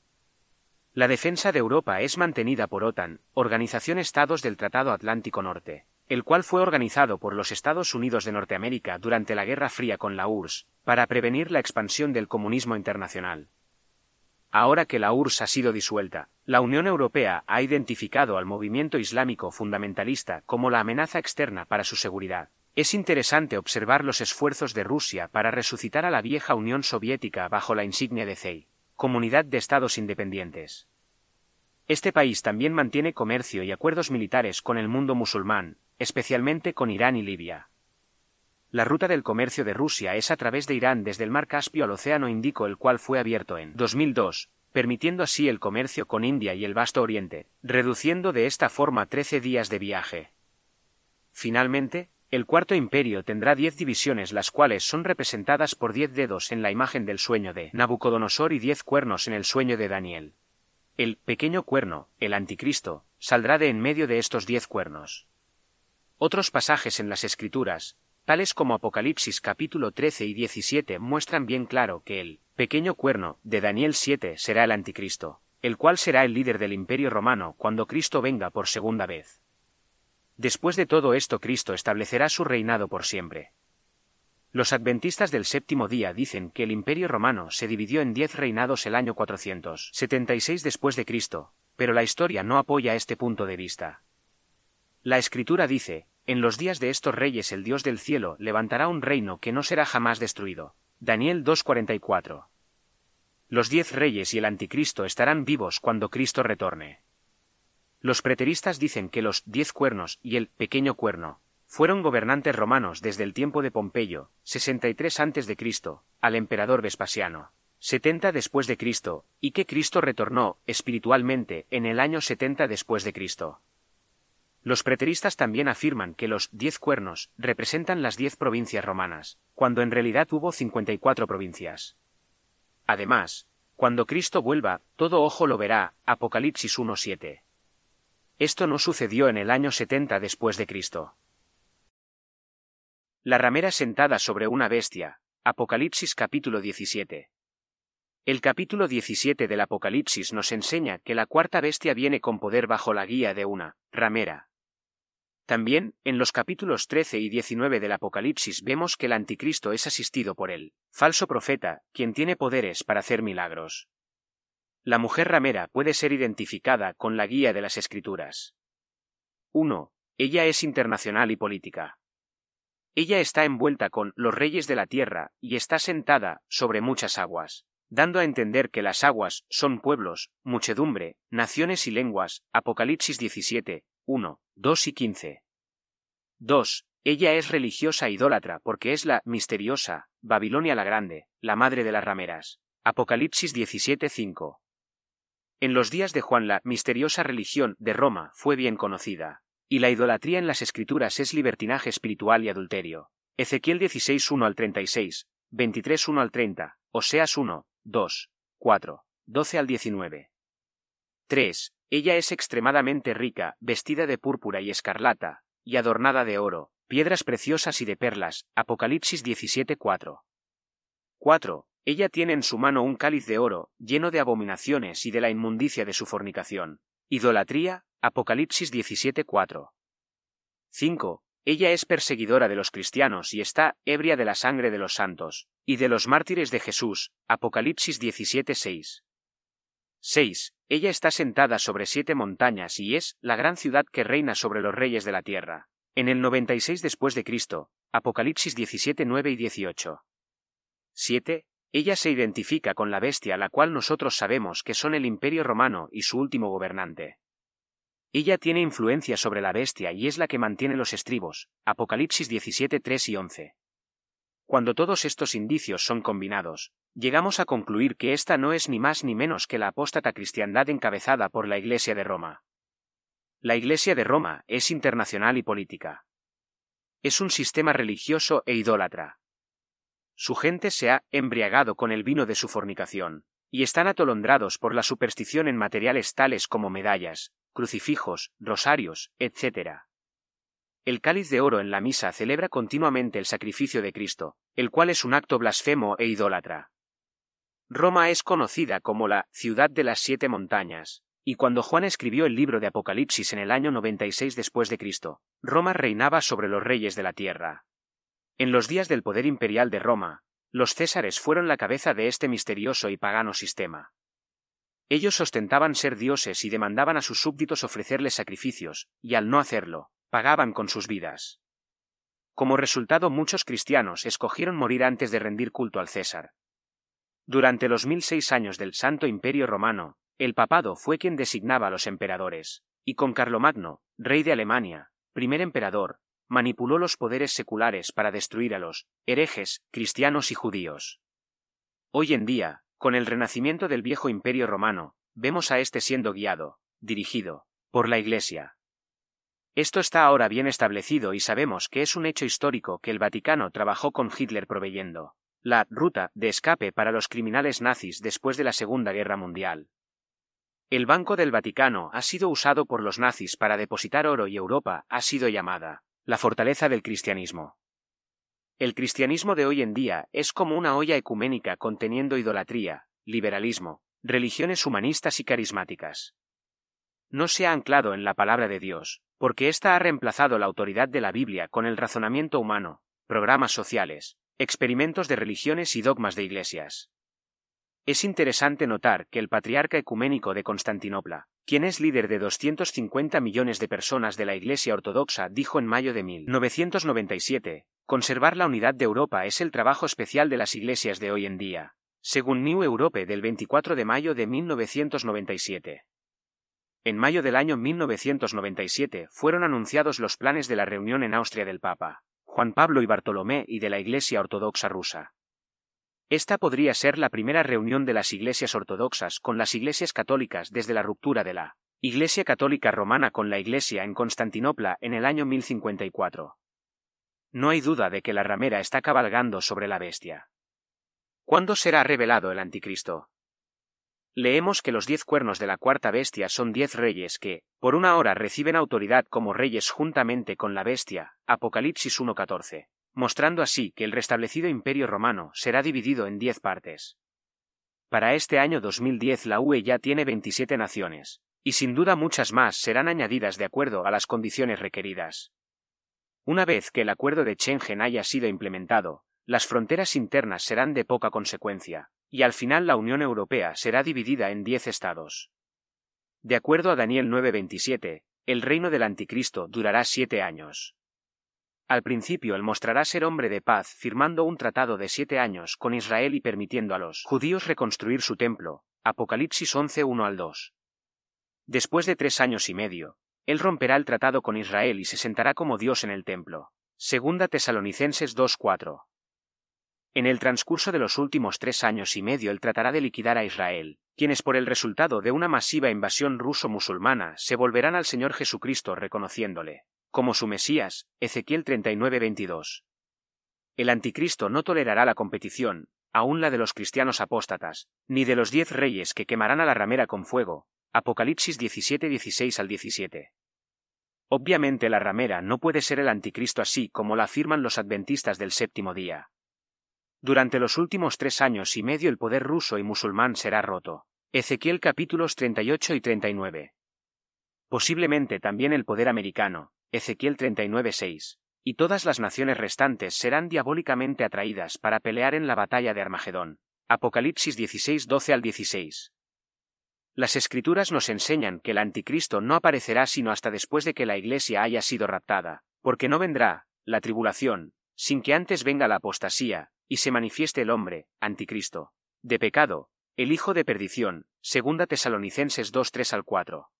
La defensa de Europa es mantenida por OTAN, Organización Estados del Tratado Atlántico Norte, el cual fue organizado por los Estados Unidos de Norteamérica durante la Guerra Fría con la URSS, para prevenir la expansión del comunismo internacional. Ahora que la URSS ha sido disuelta, la Unión Europea ha identificado al movimiento islámico fundamentalista como la amenaza externa para su seguridad. Es interesante observar los esfuerzos de Rusia para resucitar a la vieja Unión Soviética bajo la insignia de CEI, Comunidad de Estados Independientes. Este país también mantiene comercio y acuerdos militares con el mundo musulmán, especialmente con Irán y Libia. La ruta del comercio de Rusia es a través de Irán desde el mar Caspio al Océano Índico, el cual fue abierto en 2002, permitiendo así el comercio con India y el vasto Oriente, reduciendo de esta forma 13 días de viaje. Finalmente, el cuarto imperio tendrá diez divisiones las cuales son representadas por diez dedos en la imagen del sueño de Nabucodonosor y diez cuernos en el sueño de Daniel. El pequeño cuerno, el anticristo, saldrá de en medio de estos diez cuernos. Otros pasajes en las Escrituras, tales como Apocalipsis capítulo 13 y 17 muestran bien claro que el pequeño cuerno de Daniel 7 será el anticristo, el cual será el líder del imperio romano cuando Cristo venga por segunda vez. Después de todo esto Cristo establecerá su reinado por siempre. Los adventistas del séptimo día dicen que el imperio romano se dividió en diez reinados el año 476 después de Cristo, pero la historia no apoya este punto de vista. La escritura dice, en los días de estos reyes el Dios del cielo levantará un reino que no será jamás destruido. Daniel 2.44. Los diez reyes y el anticristo estarán vivos cuando Cristo retorne. Los preteristas dicen que los diez cuernos y el pequeño cuerno fueron gobernantes romanos desde el tiempo de Pompeyo, 63 a.C., al emperador Vespasiano, 70 después de Cristo, y que Cristo retornó espiritualmente en el año 70 después de Cristo. Los preteristas también afirman que los diez cuernos representan las diez provincias romanas, cuando en realidad hubo cincuenta y cuatro provincias. Además, cuando Cristo vuelva, todo ojo lo verá. Apocalipsis 1.7. Esto no sucedió en el año 70 después de Cristo. La ramera sentada sobre una bestia. Apocalipsis capítulo 17. El capítulo 17 del Apocalipsis nos enseña que la cuarta bestia viene con poder bajo la guía de una ramera. También, en los capítulos 13 y 19 del Apocalipsis vemos que el anticristo es asistido por él, falso profeta, quien tiene poderes para hacer milagros. La mujer ramera puede ser identificada con la guía de las Escrituras. 1. Ella es internacional y política. Ella está envuelta con los reyes de la tierra y está sentada sobre muchas aguas, dando a entender que las aguas son pueblos, muchedumbre, naciones y lenguas. Apocalipsis 17, 1, 2 y 15. 2. Ella es religiosa idólatra porque es la misteriosa, Babilonia la Grande, la madre de las rameras. Apocalipsis 17, 5. En los días de Juan la misteriosa religión de Roma fue bien conocida, y la idolatría en las escrituras es libertinaje espiritual y adulterio. Ezequiel 16, 1 al 36, 23, 1 al 30, Oseas 1, 2, 4, 12 al 19. 3. Ella es extremadamente rica, vestida de púrpura y escarlata, y adornada de oro, piedras preciosas y de perlas. Apocalipsis 17:4. 4. Ella tiene en su mano un cáliz de oro, lleno de abominaciones y de la inmundicia de su fornicación. Idolatría. Apocalipsis 17:4. 5. Ella es perseguidora de los cristianos y está ebria de la sangre de los santos, y de los mártires de Jesús. Apocalipsis 17:6. 6. Ella está sentada sobre siete montañas y es la gran ciudad que reina sobre los reyes de la tierra. En el 96 después de Cristo, Apocalipsis 17, 9 y 18. 7. Ella se identifica con la bestia, la cual nosotros sabemos que son el imperio romano y su último gobernante. Ella tiene influencia sobre la bestia y es la que mantiene los estribos. Apocalipsis 17, 3 y 11. Cuando todos estos indicios son combinados, llegamos a concluir que esta no es ni más ni menos que la apóstata cristiandad encabezada por la Iglesia de Roma. La Iglesia de Roma es internacional y política. Es un sistema religioso e idólatra. Su gente se ha embriagado con el vino de su fornicación, y están atolondrados por la superstición en materiales tales como medallas, crucifijos, rosarios, etc. El cáliz de oro en la misa celebra continuamente el sacrificio de Cristo, el cual es un acto blasfemo e idólatra. Roma es conocida como la ciudad de las siete montañas, y cuando Juan escribió el libro de Apocalipsis en el año 96 después de Cristo, Roma reinaba sobre los reyes de la tierra. En los días del poder imperial de Roma, los césares fueron la cabeza de este misterioso y pagano sistema. Ellos ostentaban ser dioses y demandaban a sus súbditos ofrecerles sacrificios, y al no hacerlo, pagaban con sus vidas. Como resultado muchos cristianos escogieron morir antes de rendir culto al César. Durante los mil seis años del Santo Imperio Romano, el papado fue quien designaba a los emperadores, y con Carlomagno, rey de Alemania, primer emperador, manipuló los poderes seculares para destruir a los herejes, cristianos y judíos. Hoy en día, con el renacimiento del viejo imperio romano, vemos a éste siendo guiado, dirigido, por la Iglesia. Esto está ahora bien establecido y sabemos que es un hecho histórico que el Vaticano trabajó con Hitler proveyendo la ruta de escape para los criminales nazis después de la Segunda Guerra Mundial. El Banco del Vaticano ha sido usado por los nazis para depositar oro y Europa ha sido llamada la fortaleza del cristianismo. El cristianismo de hoy en día es como una olla ecuménica conteniendo idolatría, liberalismo, religiones humanistas y carismáticas. No se ha anclado en la palabra de Dios, porque ésta ha reemplazado la autoridad de la Biblia con el razonamiento humano, programas sociales, experimentos de religiones y dogmas de iglesias. Es interesante notar que el patriarca ecuménico de Constantinopla, quien es líder de 250 millones de personas de la Iglesia Ortodoxa, dijo en mayo de 1997, conservar la unidad de Europa es el trabajo especial de las iglesias de hoy en día, según New Europe del 24 de mayo de 1997. En mayo del año 1997 fueron anunciados los planes de la reunión en Austria del Papa, Juan Pablo y Bartolomé y de la Iglesia Ortodoxa rusa. Esta podría ser la primera reunión de las iglesias ortodoxas con las iglesias católicas desde la ruptura de la Iglesia Católica Romana con la Iglesia en Constantinopla en el año 1054. No hay duda de que la ramera está cabalgando sobre la bestia. ¿Cuándo será revelado el anticristo? Leemos que los diez cuernos de la cuarta bestia son diez reyes que, por una hora, reciben autoridad como reyes juntamente con la bestia. Apocalipsis 1.14 mostrando así que el restablecido imperio romano será dividido en diez partes. Para este año 2010 la UE ya tiene 27 naciones, y sin duda muchas más serán añadidas de acuerdo a las condiciones requeridas. Una vez que el acuerdo de Schengen haya sido implementado, las fronteras internas serán de poca consecuencia, y al final la Unión Europea será dividida en diez estados. De acuerdo a Daniel 9:27, el reino del anticristo durará siete años. Al principio él mostrará ser hombre de paz, firmando un tratado de siete años con Israel y permitiendo a los judíos reconstruir su templo. Apocalipsis 11 1 al 2. Después de tres años y medio, él romperá el tratado con Israel y se sentará como Dios en el templo. Segunda Tesalonicenses 2.4. En el transcurso de los últimos tres años y medio él tratará de liquidar a Israel, quienes por el resultado de una masiva invasión ruso-musulmana se volverán al Señor Jesucristo reconociéndole como su Mesías, Ezequiel 39-22. El anticristo no tolerará la competición, aun la de los cristianos apóstatas, ni de los diez reyes que quemarán a la ramera con fuego. Apocalipsis 17-16 al 17. Obviamente la ramera no puede ser el anticristo así como la afirman los adventistas del séptimo día. Durante los últimos tres años y medio el poder ruso y musulmán será roto. Ezequiel capítulos 38 y 39. Posiblemente también el poder americano, Ezequiel 39:6. Y todas las naciones restantes serán diabólicamente atraídas para pelear en la batalla de Armagedón. Apocalipsis 16:12 al 16. Las escrituras nos enseñan que el anticristo no aparecerá sino hasta después de que la iglesia haya sido raptada, porque no vendrá, la tribulación, sin que antes venga la apostasía, y se manifieste el hombre, anticristo, de pecado, el hijo de perdición, segunda Tesalonicenses 2:3 al 4.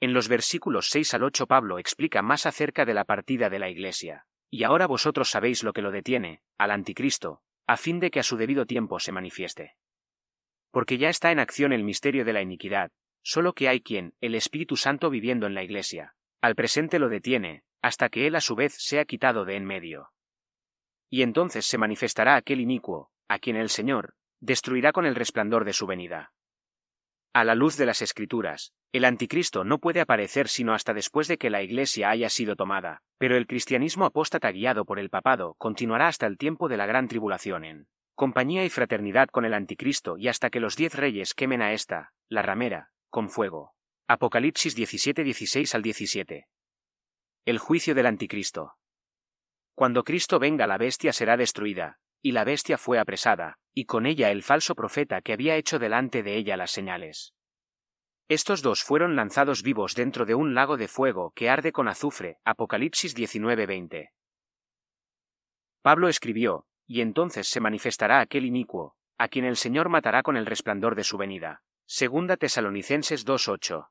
En los versículos 6 al 8 Pablo explica más acerca de la partida de la Iglesia. Y ahora vosotros sabéis lo que lo detiene, al anticristo, a fin de que a su debido tiempo se manifieste. Porque ya está en acción el misterio de la iniquidad, solo que hay quien, el Espíritu Santo viviendo en la Iglesia, al presente lo detiene, hasta que él a su vez sea quitado de en medio. Y entonces se manifestará aquel inicuo, a quien el Señor, destruirá con el resplandor de su venida. A la luz de las Escrituras, el anticristo no puede aparecer sino hasta después de que la Iglesia haya sido tomada, pero el cristianismo apóstata guiado por el papado continuará hasta el tiempo de la gran tribulación en compañía y fraternidad con el anticristo y hasta que los diez reyes quemen a esta, la ramera, con fuego. Apocalipsis 17, 16 al 17. El juicio del anticristo. Cuando Cristo venga la bestia será destruida, y la bestia fue apresada, y con ella el falso profeta que había hecho delante de ella las señales. Estos dos fueron lanzados vivos dentro de un lago de fuego que arde con azufre. Apocalipsis 19:20. Pablo escribió, y entonces se manifestará aquel inicuo, a quien el Señor matará con el resplandor de su venida. Segunda Tesalonicenses 2:8.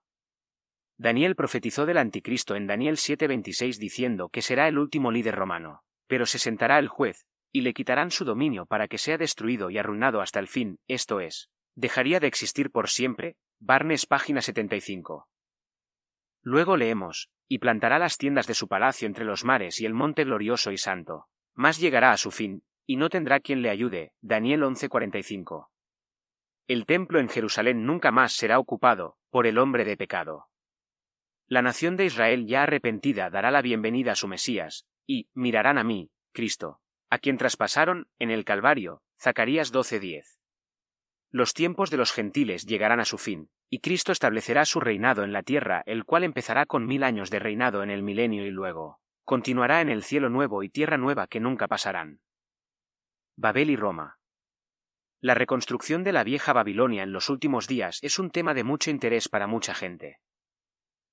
Daniel profetizó del anticristo en Daniel 7:26 diciendo que será el último líder romano, pero se sentará el juez, y le quitarán su dominio para que sea destruido y arruinado hasta el fin, esto es, dejaría de existir por siempre. Barnes página 75. Luego leemos, y plantará las tiendas de su palacio entre los mares y el monte glorioso y santo. Más llegará a su fin, y no tendrá quien le ayude. Daniel 11:45. El templo en Jerusalén nunca más será ocupado por el hombre de pecado. La nación de Israel ya arrepentida dará la bienvenida a su Mesías, y mirarán a mí, Cristo, a quien traspasaron en el Calvario. Zacarías 12:10. Los tiempos de los gentiles llegarán a su fin, y Cristo establecerá su reinado en la tierra, el cual empezará con mil años de reinado en el milenio y luego continuará en el cielo nuevo y tierra nueva que nunca pasarán. Babel y Roma. La reconstrucción de la vieja Babilonia en los últimos días es un tema de mucho interés para mucha gente.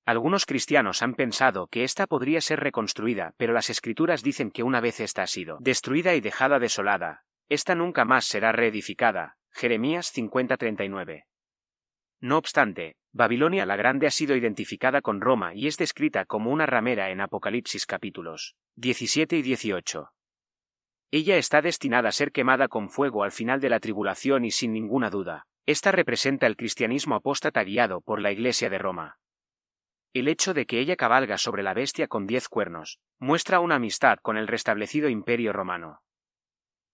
Algunos cristianos han pensado que ésta podría ser reconstruida, pero las escrituras dicen que una vez ésta ha sido destruida y dejada desolada, ésta nunca más será reedificada. Jeremías 50:39. No obstante, Babilonia la Grande ha sido identificada con Roma y es descrita como una ramera en Apocalipsis capítulos 17 y 18. Ella está destinada a ser quemada con fuego al final de la tribulación y sin ninguna duda. Esta representa el cristianismo apóstata guiado por la Iglesia de Roma. El hecho de que ella cabalga sobre la bestia con diez cuernos muestra una amistad con el restablecido imperio romano.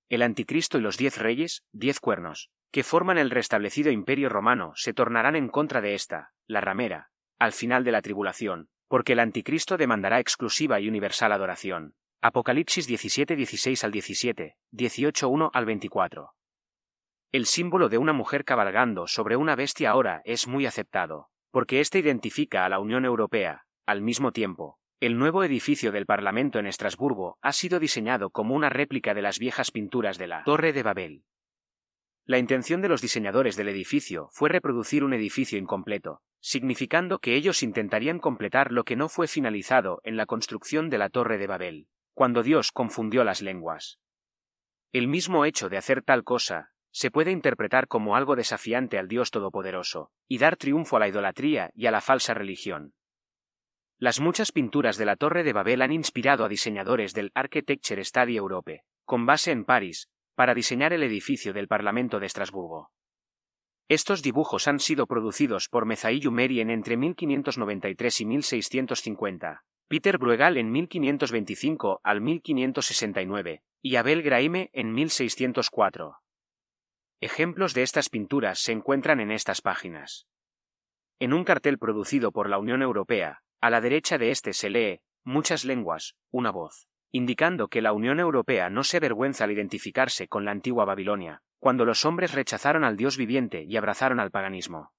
El anticristo y los diez reyes, diez cuernos, que forman el restablecido imperio romano, se tornarán en contra de esta, la ramera, al final de la tribulación, porque el anticristo demandará exclusiva y universal adoración. Apocalipsis 17, 16 al 17, 18, 1 al 24. El símbolo de una mujer cabalgando sobre una bestia ahora es muy aceptado, porque éste identifica a la Unión Europea, al mismo tiempo. El nuevo edificio del Parlamento en Estrasburgo ha sido diseñado como una réplica de las viejas pinturas de la Torre de Babel. La intención de los diseñadores del edificio fue reproducir un edificio incompleto, significando que ellos intentarían completar lo que no fue finalizado en la construcción de la Torre de Babel cuando Dios confundió las lenguas. El mismo hecho de hacer tal cosa se puede interpretar como algo desafiante al Dios Todopoderoso, y dar triunfo a la idolatría y a la falsa religión. Las muchas pinturas de la Torre de Babel han inspirado a diseñadores del Architecture Study Europe, con base en París, para diseñar el edificio del Parlamento de Estrasburgo. Estos dibujos han sido producidos por Mezaillu Merien entre 1593 y 1650, Peter Bruegel en 1525 al 1569 y Abel Graime en 1604. Ejemplos de estas pinturas se encuentran en estas páginas. En un cartel producido por la Unión Europea, a la derecha de este se lee, muchas lenguas, una voz, indicando que la Unión Europea no se avergüenza al identificarse con la antigua Babilonia, cuando los hombres rechazaron al Dios viviente y abrazaron al paganismo.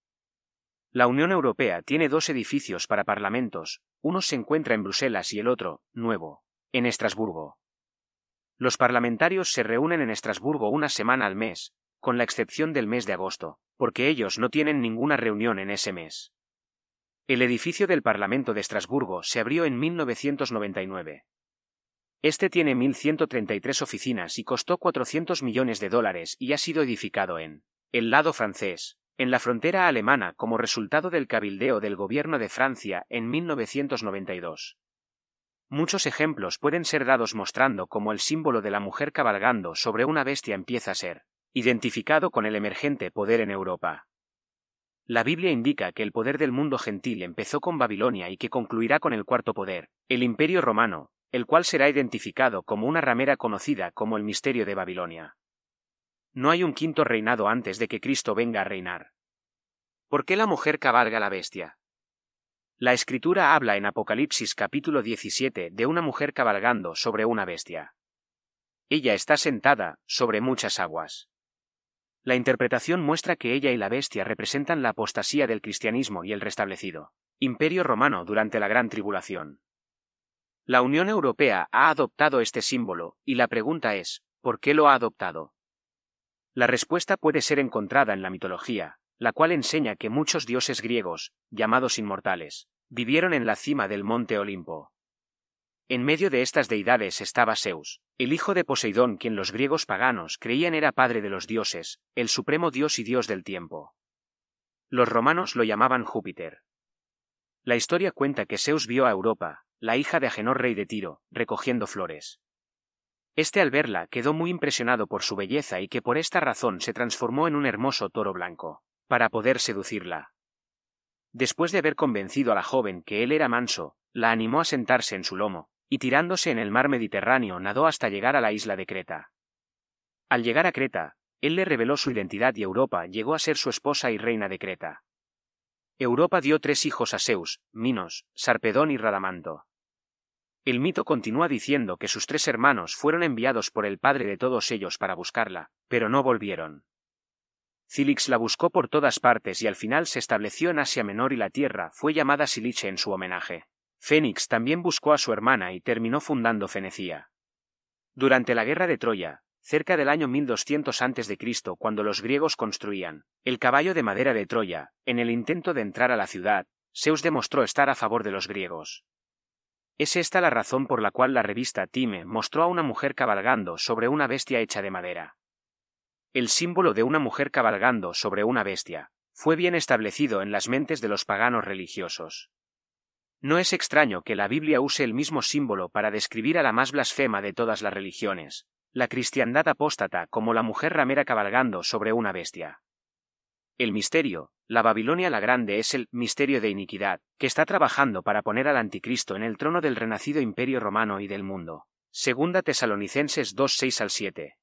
La Unión Europea tiene dos edificios para parlamentos, uno se encuentra en Bruselas y el otro, nuevo, en Estrasburgo. Los parlamentarios se reúnen en Estrasburgo una semana al mes, con la excepción del mes de agosto, porque ellos no tienen ninguna reunión en ese mes. El edificio del Parlamento de Estrasburgo se abrió en 1999. Este tiene 1.133 oficinas y costó 400 millones de dólares y ha sido edificado en el lado francés, en la frontera alemana como resultado del cabildeo del gobierno de Francia en 1992. Muchos ejemplos pueden ser dados mostrando cómo el símbolo de la mujer cabalgando sobre una bestia empieza a ser identificado con el emergente poder en Europa. La Biblia indica que el poder del mundo gentil empezó con Babilonia y que concluirá con el cuarto poder, el Imperio Romano, el cual será identificado como una ramera conocida como el misterio de Babilonia. No hay un quinto reinado antes de que Cristo venga a reinar. ¿Por qué la mujer cabalga la bestia? La escritura habla en Apocalipsis capítulo 17 de una mujer cabalgando sobre una bestia. Ella está sentada sobre muchas aguas. La interpretación muestra que ella y la bestia representan la apostasía del cristianismo y el restablecido imperio romano durante la Gran Tribulación. La Unión Europea ha adoptado este símbolo, y la pregunta es, ¿por qué lo ha adoptado? La respuesta puede ser encontrada en la mitología, la cual enseña que muchos dioses griegos, llamados inmortales, vivieron en la cima del monte Olimpo. En medio de estas deidades estaba Zeus, el hijo de Poseidón quien los griegos paganos creían era padre de los dioses, el supremo dios y dios del tiempo. Los romanos lo llamaban Júpiter. La historia cuenta que Zeus vio a Europa, la hija de Agenor rey de Tiro, recogiendo flores. Este al verla quedó muy impresionado por su belleza y que por esta razón se transformó en un hermoso toro blanco, para poder seducirla. Después de haber convencido a la joven que él era manso, la animó a sentarse en su lomo, y tirándose en el mar Mediterráneo nadó hasta llegar a la isla de Creta. Al llegar a Creta, él le reveló su identidad y Europa llegó a ser su esposa y reina de Creta. Europa dio tres hijos a Zeus, Minos, Sarpedón y Radamanto. El mito continúa diciendo que sus tres hermanos fueron enviados por el padre de todos ellos para buscarla, pero no volvieron. Cilix la buscó por todas partes y al final se estableció en Asia Menor y la tierra fue llamada Siliche en su homenaje. Fénix también buscó a su hermana y terminó fundando Fenecia. Durante la guerra de Troya, cerca del año 1200 a.C., cuando los griegos construían el caballo de madera de Troya, en el intento de entrar a la ciudad, Zeus demostró estar a favor de los griegos. Es esta la razón por la cual la revista Time mostró a una mujer cabalgando sobre una bestia hecha de madera. El símbolo de una mujer cabalgando sobre una bestia fue bien establecido en las mentes de los paganos religiosos. No es extraño que la Biblia use el mismo símbolo para describir a la más blasfema de todas las religiones, la cristiandad apóstata como la mujer ramera cabalgando sobre una bestia. El misterio, la Babilonia la Grande es el misterio de iniquidad, que está trabajando para poner al anticristo en el trono del renacido imperio romano y del mundo. Segunda Tesalonicenses 2 6 al 7.